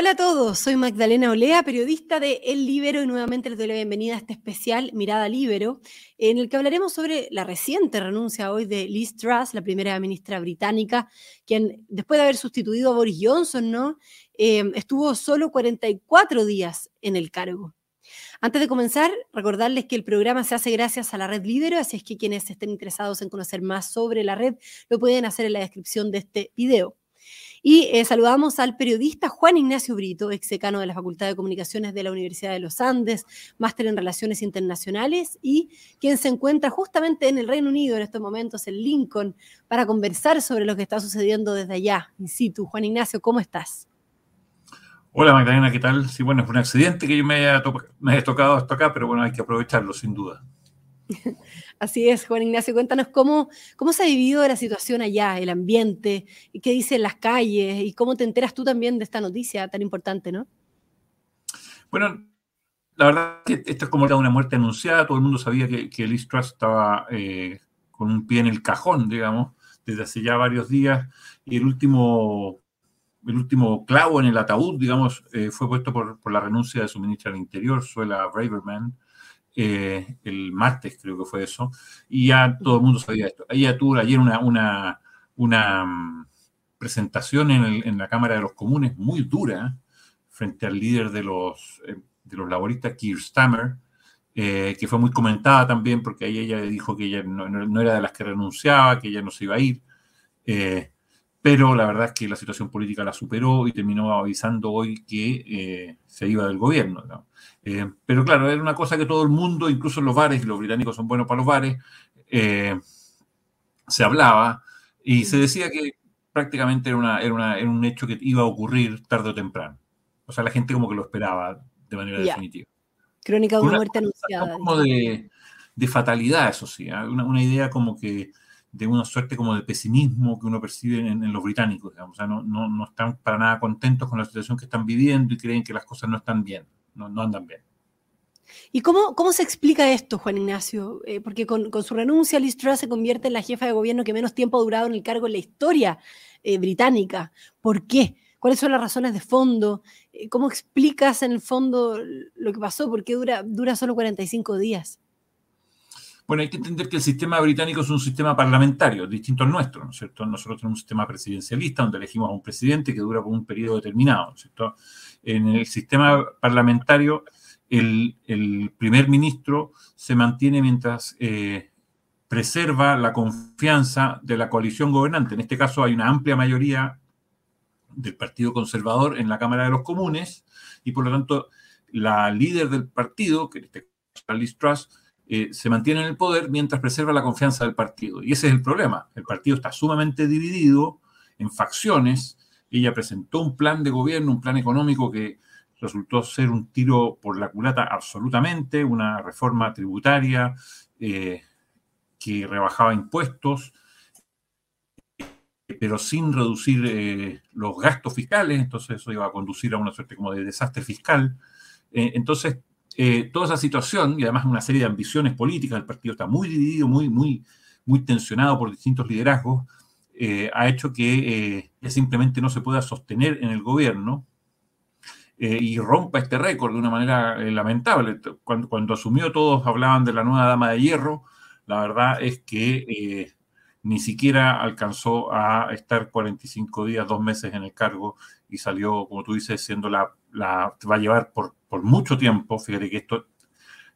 Hola a todos, soy Magdalena Olea, periodista de El Libero y nuevamente les doy la bienvenida a este especial Mirada Libero, en el que hablaremos sobre la reciente renuncia hoy de Liz Truss, la primera ministra británica, quien después de haber sustituido a Boris Johnson, ¿no? Eh, estuvo solo 44 días en el cargo. Antes de comenzar, recordarles que el programa se hace gracias a la red Libero, así es que quienes estén interesados en conocer más sobre la red lo pueden hacer en la descripción de este video. Y eh, saludamos al periodista Juan Ignacio Brito, ex decano de la Facultad de Comunicaciones de la Universidad de los Andes, máster en Relaciones Internacionales y quien se encuentra justamente en el Reino Unido en estos momentos, en Lincoln, para conversar sobre lo que está sucediendo desde allá, in situ. Juan Ignacio, ¿cómo estás? Hola Magdalena, ¿qué tal? Sí, bueno, fue un accidente que yo me haya, me haya tocado hasta acá, pero bueno, hay que aprovecharlo, sin duda. Así es, Juan Ignacio, cuéntanos cómo, cómo se ha vivido la situación allá, el ambiente, qué dicen las calles, y cómo te enteras tú también de esta noticia tan importante, ¿no? Bueno, la verdad es que esto es como una muerte anunciada, todo el mundo sabía que, que Liz estaba eh, con un pie en el cajón, digamos, desde hace ya varios días, y el último, el último clavo en el ataúd, digamos, eh, fue puesto por, por, la renuncia de su ministra del Interior, Suela Braverman, eh, el martes creo que fue eso, y ya todo el mundo sabía esto. Ella tuvo ayer una, una, una mm, presentación en, la Cámara de los Comunes muy dura frente al líder de los, eh, de los laboristas, Keir Stammer, eh, que fue muy comentada también porque ahí ella dijo que ella no, era de las que renunciaba, que ella no se iba a ir. Pero la verdad es que la situación política la superó y terminó avisando hoy que se iba del gobierno. ¿no? Eh, pero claro, era una cosa que todo el mundo, incluso los bares, y los británicos son buenos para los bares, eh, se hablaba y se decía que prácticamente era, una, era, un hecho que iba a ocurrir tarde o temprano. O sea, la gente como que lo esperaba de manera definitiva. Crónica de una, muerte anunciada. Como de, de, fatalidad, eso sí, ¿eh? una, una, idea como que de una suerte como de pesimismo que uno percibe en, los británicos, digamos. O sea, no, no, no están para nada contentos con la situación que están viviendo y creen que las cosas no están bien no, andan bien. ¿Y cómo, cómo, se explica esto, Juan Ignacio? Eh, porque con, su renuncia, Liz Truss se convierte en la jefa de gobierno que menos tiempo ha durado en el cargo en la historia eh, británica. ¿Por qué? ¿Cuáles son las razones de fondo? Eh, ¿Cómo explicas en el fondo lo que pasó? ¿Por qué dura, dura solo 45 días? Bueno, hay que entender que el sistema británico es un sistema parlamentario, distinto al nuestro, ¿no es cierto? Nosotros tenemos un sistema presidencialista donde elegimos a un presidente que dura por un periodo determinado, ¿no es cierto? En el sistema parlamentario, el, primer ministro se mantiene mientras eh, preserva la confianza de la coalición gobernante. En este caso hay una amplia mayoría del Partido Conservador en la Cámara de los Comunes y por lo tanto la líder del partido, que en este caso es Liz Truss, eh, se mantiene en el poder mientras preserva la confianza del partido. Y ese es el problema. El partido está sumamente dividido en facciones. Ella presentó un plan de gobierno, un plan económico que resultó ser un tiro por la culata absolutamente, una reforma tributaria eh, que rebajaba impuestos, pero sin reducir eh, los gastos fiscales, entonces eso iba a conducir a una suerte como de desastre fiscal. entonces, eh, toda esa situación, y además una serie de ambiciones políticas, el partido está muy dividido, muy, muy, muy tensionado por distintos liderazgos, eh, ha hecho que eh, simplemente no se pueda sostener en el gobierno y rompa este récord de una manera lamentable. Cuando, cuando, asumió todos hablaban de la nueva dama de hierro, la verdad es que ni siquiera alcanzó a estar 45 días, dos meses en el cargo y salió, como tú dices, siendo la, la va a llevar por por mucho tiempo, fíjate que esto,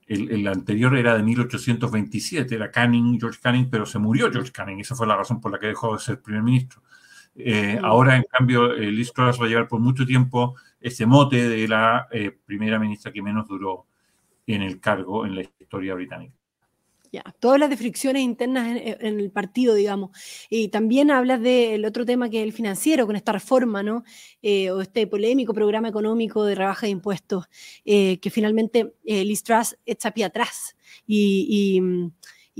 el, anterior era de 1827, era Canning, George Canning, pero se murió George Canning, esa fue la razón por la que dejó de ser primer ministro. Eh, ahora, en cambio, eh, Liz Truss va a llevar por mucho tiempo ese mote de la eh, primera ministra que menos duró en el cargo en la historia británica. Ya, tú hablas de fricciones internas en, el partido, digamos, y también hablas del otro tema que es el financiero, con esta reforma, ¿no? Eh, o este polémico programa económico de rebaja de impuestos, eh, que finalmente eh, Liz Truss echa pie atrás y,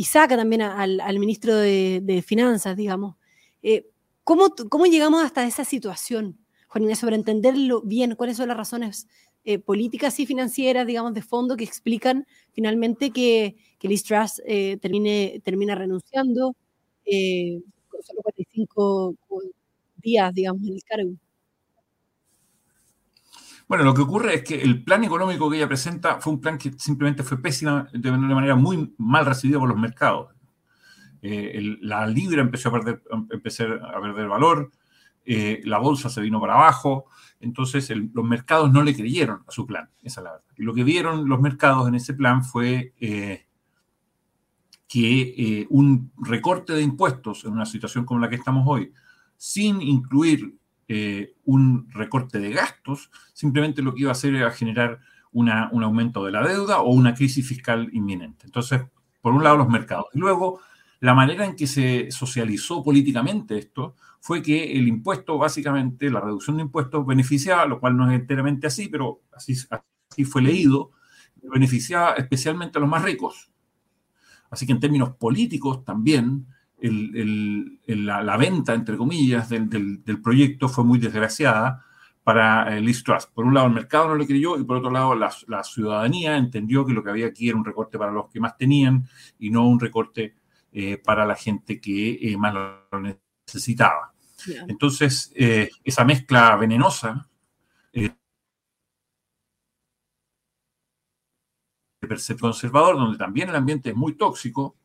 saca también al, ministro de, Finanzas, digamos. ¿cómo, ¿Cómo llegamos hasta esa situación, Juan Inés, sobre entenderlo bien, cuáles son las razones eh, políticas y financieras, digamos, de fondo que explican finalmente que, que Liz Truss eh, termine, termina renunciando eh, con solo 45 días, digamos, en el cargo. Bueno, lo que ocurre es que el plan económico que ella presenta fue un plan que simplemente fue pésima, de una manera muy mal recibido por los mercados. La libra empezó a perder, empezar a perder valor, eh, la bolsa se vino para abajo, entonces los mercados no le creyeron a su plan, esa es la verdad. Y lo que vieron los mercados en ese plan fue eh, que un recorte de impuestos en una situación como la que estamos hoy, sin incluir un recorte de gastos, simplemente lo que iba a hacer era generar un aumento de la deuda o una crisis fiscal inminente. Entonces, por un lado los mercados. Y luego la manera en que se socializó políticamente esto fue que el impuesto, básicamente, la reducción de impuestos beneficiaba, lo cual no es enteramente así, pero así, fue leído, beneficiaba especialmente a los más ricos. Así que en términos políticos también, la, venta, entre comillas, del, proyecto fue muy desgraciada para el Liz Trust. Por un lado, el mercado no lo creyó y por otro lado, la, la, ciudadanía entendió que lo que había aquí era un recorte para los que más tenían y no un recorte eh, para la gente que eh, más lo necesitaba. Entonces, eh, esa mezcla venenosa de conservador, donde también el ambiente es muy tóxico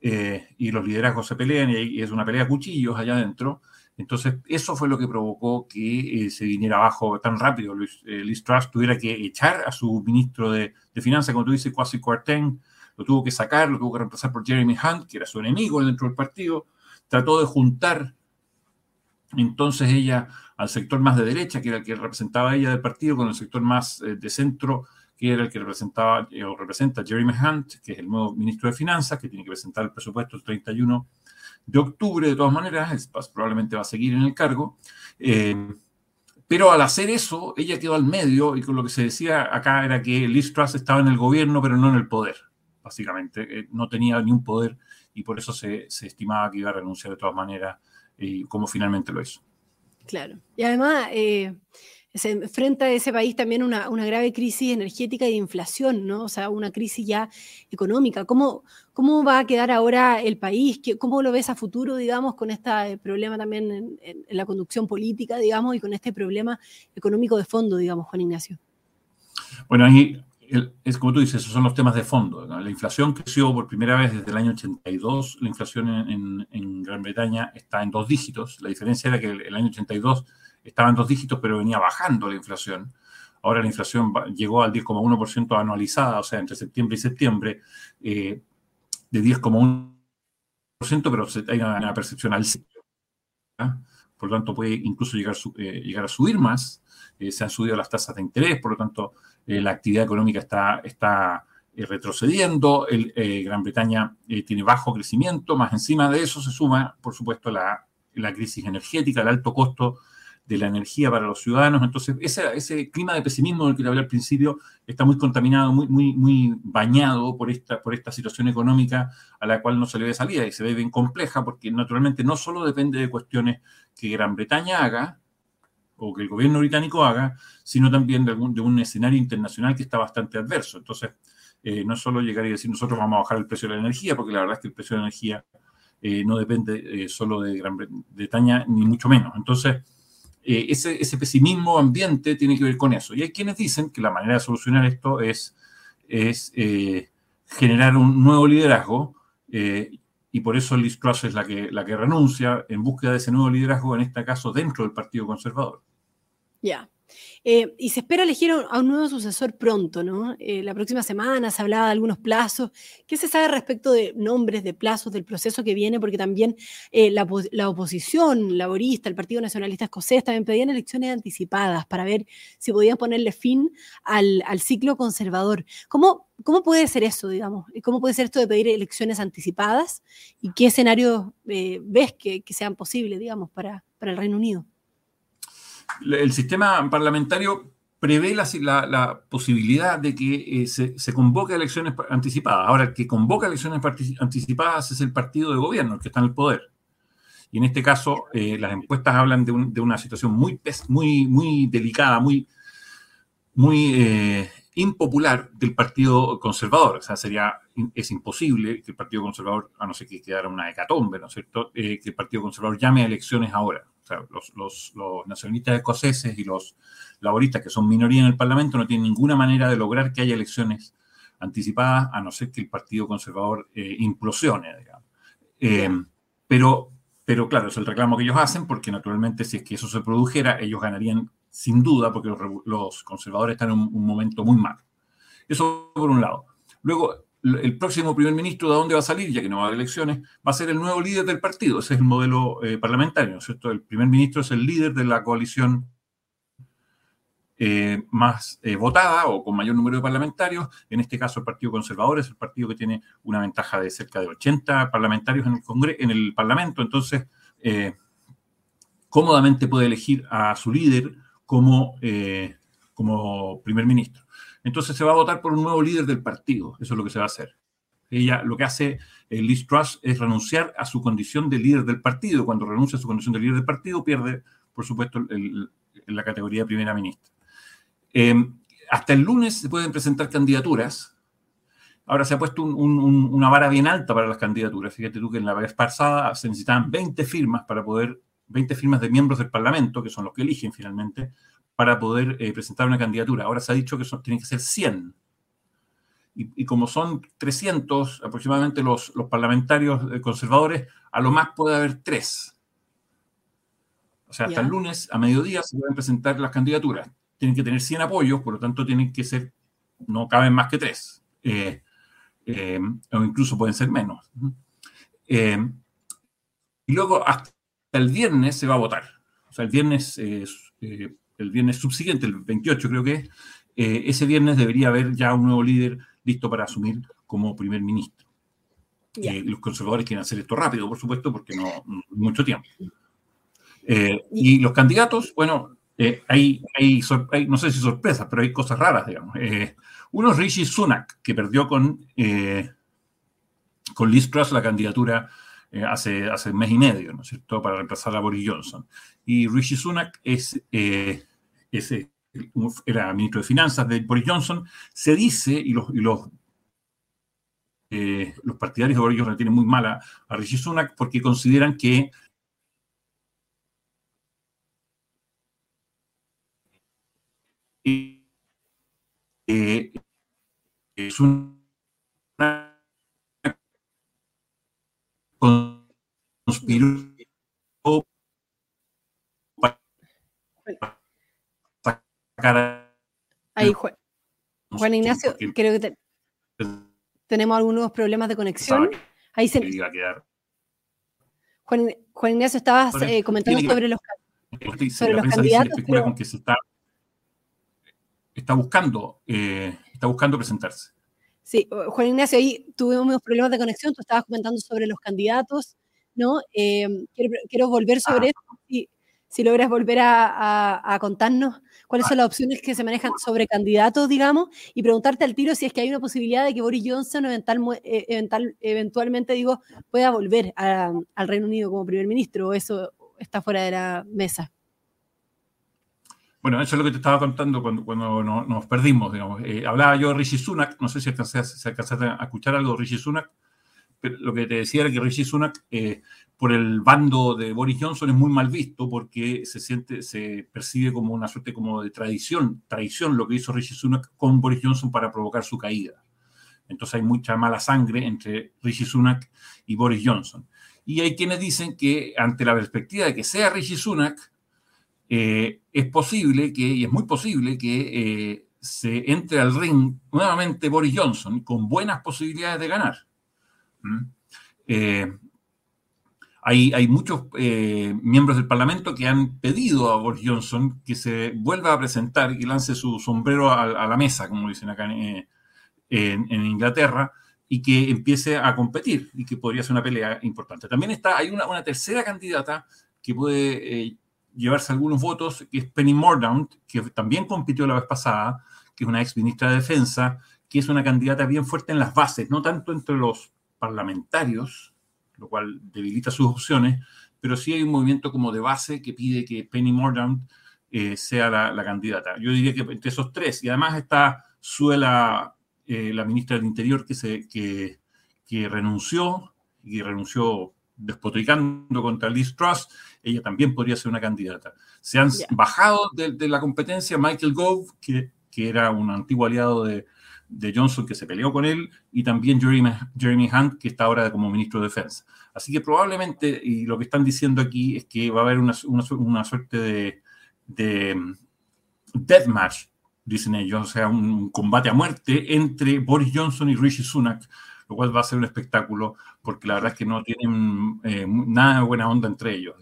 y los liderazgos se pelean y, es una pelea de cuchillos allá adentro. Entonces, eso fue lo que provocó que se viniera abajo tan rápido. Luis, Liz Truss tuviera que echar a su ministro de, de Finanzas, como tú dices, Kwasi Kwarteng, lo tuvo que sacar, lo tuvo que reemplazar por Jeremy Hunt, que era su enemigo dentro del partido, trató de juntar entonces ella al sector más de derecha, que era el que representaba ella del partido, con el sector más eh, de centro, que era el que representaba eh, o representa Jeremy Hunt, que es el nuevo ministro de Finanzas, que tiene que presentar el presupuesto el 31 de octubre, de todas maneras, probablemente va a seguir en el cargo. Eh, pero al hacer eso, ella quedó al medio y con lo que se decía acá era que Liz Truss estaba en el gobierno, pero no en el poder básicamente. Eh, no tenía ni un poder y por eso se, estimaba que iba a renunciar de todas maneras, y como finalmente lo hizo. Claro. Y además, eh, se enfrenta a ese país también una, una, grave crisis energética y de inflación, ¿no? O sea, una crisis ya económica. ¿Cómo, cómo va a quedar ahora el país? ¿Cómo lo ves a futuro, digamos, con este problema también en, en la conducción política, digamos, y con este problema económico de fondo, digamos, Juan Ignacio? Bueno, ahí es como tú dices, esos son los temas de fondo. La inflación creció por primera vez desde el año 82. La inflación en, Gran Bretaña está en dos dígitos. La diferencia era que el, año 82 estaba en dos dígitos, pero venía bajando la inflación. Ahora la inflación llegó al 10,1% anualizada, o sea, entre septiembre y septiembre, eh, de 10,1%, pero hay una, percepción al Por lo tanto, puede incluso llegar, eh, a subir más. Eh, se han subido las tasas de interés, por lo tanto, eh, la actividad económica está, está eh, retrocediendo, el, Gran Bretaña tiene bajo crecimiento, más encima de eso se suma, por supuesto, la, la, crisis energética, el alto costo de la energía para los ciudadanos. Entonces, ese, ese clima de pesimismo del que te hablé al principio está muy contaminado, muy, muy, muy bañado por esta, por esta situación económica a la cual no se le ve salida y se ve bien compleja porque naturalmente no solo depende de cuestiones que Gran Bretaña haga, o que el gobierno británico haga, sino también de, un escenario internacional que está bastante adverso. Entonces, eh, no solo llegar y decir nosotros vamos a bajar el precio de la energía, porque la verdad es que el precio de la energía eh, no depende eh, solo de Gran Bretaña, ni mucho menos. Entonces, ese, pesimismo ambiente tiene que ver con eso. Y hay quienes dicen que la manera de solucionar esto es, es generar un nuevo liderazgo y por eso Liz Truss es la que, la que renuncia en búsqueda de ese nuevo liderazgo, en este caso dentro del Partido Conservador. Ya. Eh, y se espera elegir a un nuevo sucesor pronto, ¿no? Eh, la próxima semana se hablaba de algunos plazos. ¿Qué se sabe respecto de nombres, de plazos, del proceso que viene? Porque también eh, la, oposición laborista, el Partido Nacionalista Escocés, también pedían elecciones anticipadas para ver si podían ponerle fin al, ciclo conservador. ¿Cómo, ¿Cómo puede ser eso, digamos? ¿Cómo puede ser esto de pedir elecciones anticipadas? ¿Y qué escenarios ves que, sean posibles, digamos, para, para el Reino Unido? El sistema parlamentario prevé la, posibilidad de que eh, se, convoque elecciones anticipadas. Ahora, el que convoca elecciones anticipadas es el partido de gobierno, el que está en el poder. Y en este caso, eh, las encuestas hablan de, una situación muy, muy, delicada, muy, muy eh, impopular del Partido Conservador. O sea, sería, es imposible que el Partido Conservador, a no ser que quedara una hecatombe, ¿no es cierto?, que el Partido Conservador llame a elecciones ahora los, nacionalistas escoceses y los laboristas, que son minoría en el Parlamento, no tienen ninguna manera de lograr que haya elecciones anticipadas, a no ser que el Partido Conservador eh, implosione, digamos. Eh, pero, pero claro, es el reclamo que ellos hacen, porque naturalmente si es que eso se produjera, ellos ganarían sin duda, porque los, conservadores están en un, momento muy malo. Eso por un lado. Luego, el próximo primer ministro de dónde va a salir, ya que no va a haber elecciones, va a ser el nuevo líder del partido. Ese es el modelo eh, parlamentario, cierto? El primer ministro es el líder de la coalición eh, más eh, votada o con mayor número de parlamentarios. En este caso, el Partido Conservador es el partido que tiene una ventaja de cerca de 80 parlamentarios en el, Congreso, en el Parlamento. Entonces, cómodamente puede elegir a su líder como, como primer ministro. Entonces se va a votar por un nuevo líder del partido. Eso es lo que se va a hacer. Ella lo que hace el Liz Truss es renunciar a su condición de líder del partido. Cuando renuncia a su condición de líder del partido, pierde, por supuesto, la categoría de primera ministra. Em, hasta el lunes se pueden presentar candidaturas. Ahora se ha puesto una vara bien alta para las candidaturas. Fíjate tú que en la vez pasada se necesitaban 20 firmas para poder, 20 firmas de miembros del Parlamento, que son los que eligen finalmente, para poder eh, presentar una candidatura. Ahora se ha dicho que son, tienen que ser 100. Y, como son 300 aproximadamente los, los parlamentarios eh, conservadores, a lo más puede haber tres. O sea, hasta el lunes a mediodía se pueden presentar las candidaturas. Tienen que tener 100 apoyos, por lo tanto tienen que ser, no caben más que tres. Eh, o incluso pueden ser menos. y luego hasta el viernes se va a votar. O sea, el viernes el viernes subsiguiente, el 28 creo que es, eh, ese viernes debería haber ya un nuevo líder listo para asumir como primer ministro. Eh, los conservadores quieren hacer esto rápido, por supuesto, porque no, mucho tiempo. Eh, y los candidatos, bueno, hay, hay, no sé si sorpresas, pero hay cosas raras, digamos. uno es Rishi Sunak, que perdió con, con Liz Truss la candidatura hace, hace un mes y medio, ¿no es cierto?, para reemplazar a Boris Johnson. Y Rishi Sunak es ese era ministro de Finanzas de Boris Johnson, se dice, y los, los, eh, los partidarios de Boris Johnson tienen muy mala a Rishi Sunak porque consideran que eh, es una conspiración Ahí, Juan, Ignacio, creo que tenemos algunos problemas de conexión. Ahí se... Juan, Juan, Ignacio, estabas eh, comentando sobre los, sobre los candidatos. con que se está, está buscando, eh, está buscando presentarse. Sí, Juan Ignacio, ahí tuvimos unos problemas de conexión, tú estabas comentando sobre los candidatos, ¿no? Eh, quiero, quiero, volver sobre ah. eso, si, si logras volver a, a contarnos cuáles son las opciones que se manejan sobre candidatos, digamos, y preguntarte al tiro si es que hay una posibilidad de que Boris Johnson eh, eventualmente, digo, pueda volver al Reino Unido como primer ministro, o eso está fuera de la mesa. Bueno, eso es lo que te estaba contando cuando, cuando nos, perdimos, digamos. Eh, hablaba yo de Rishi Sunak, no sé si alcanzaste, a escuchar algo de Rishi Sunak, pero lo que te decía era que Rishi Sunak eh, por el bando de Boris Johnson es muy mal visto porque se siente, se percibe como una suerte como de tradición, traición lo que hizo Rishi Sunak con Boris Johnson para provocar su caída. Entonces hay mucha mala sangre entre Rishi Sunak y Boris Johnson. Y hay quienes dicen que ante la perspectiva de que sea Rishi Sunak, eh, es posible que, y es muy posible que eh, se entre al ring nuevamente Boris Johnson con buenas posibilidades de ganar. ¿Mm? Eh, hay, muchos eh, miembros del Parlamento que han pedido a Boris Johnson que se vuelva a presentar y lance su sombrero a, la mesa, como dicen acá en, Inglaterra, y que empiece a competir y que podría ser una pelea importante. También está, hay una, tercera candidata que puede llevarse algunos votos, que es Penny Mordaunt, que también compitió la vez pasada, que es una ex ministra de Defensa, que es una candidata bien fuerte en las bases, no tanto entre los parlamentarios, lo cual debilita sus opciones, pero sí hay un movimiento como de base que pide que Penny Mordaunt eh, sea la, candidata. Yo diría que entre esos tres, y además está Suela, eh, la ministra del Interior, que, se, que, que renunció, y renunció despotricando contra Liz Truss, ella también podría ser una candidata. Se han bajado de, la competencia Michael Gove, que, que, era un antiguo aliado de, de, Johnson que se peleó con él, y también Jeremy, Jeremy Hunt, que está ahora como ministro de Defensa. Así que probablemente, y lo que están diciendo aquí es que va a haber una, una, suerte de, de mm, deathmatch, dicen ellos, o sea, un combate a muerte entre Boris Johnson y Rishi Sunak, lo cual va a ser un espectáculo, porque la verdad es que no tienen eh, nada de buena onda entre ellos.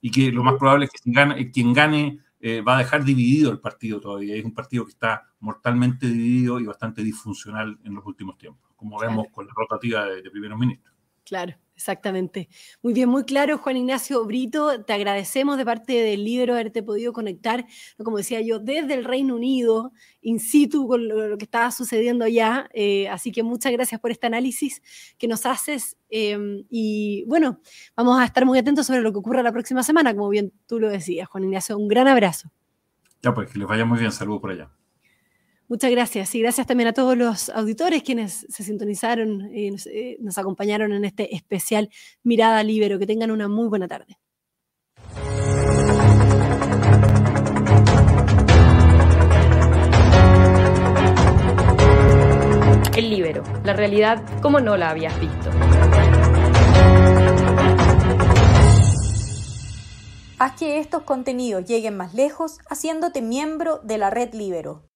Y que lo más probable es que quien gane, quien gane eh, va a dejar dividido el partido todavía. Es un partido que está mortalmente dividido y bastante disfuncional en los últimos tiempos, como vemos con la rotativa de, de primeros ministros. Claro. Exactamente. Muy bien, muy claro, Juan Ignacio Brito. Te agradecemos de parte del libro haberte podido conectar, como decía yo, desde el Reino Unido, in situ con lo, que estaba sucediendo allá. Eh, así que muchas gracias por este análisis que nos haces. Em, y bueno, vamos a estar muy atentos sobre lo que ocurra la próxima semana, como bien tú lo decías, Juan Ignacio. Un gran abrazo. Ya, pues que les vaya muy bien. Saludos por allá. Muchas gracias y gracias también a todos los auditores quienes se sintonizaron y eh, nos, acompañaron en este especial Mirada Libero. Que tengan una muy buena tarde. El Libero, la realidad como no la habías visto. Haz que estos contenidos lleguen más lejos haciéndote miembro de la red Libero.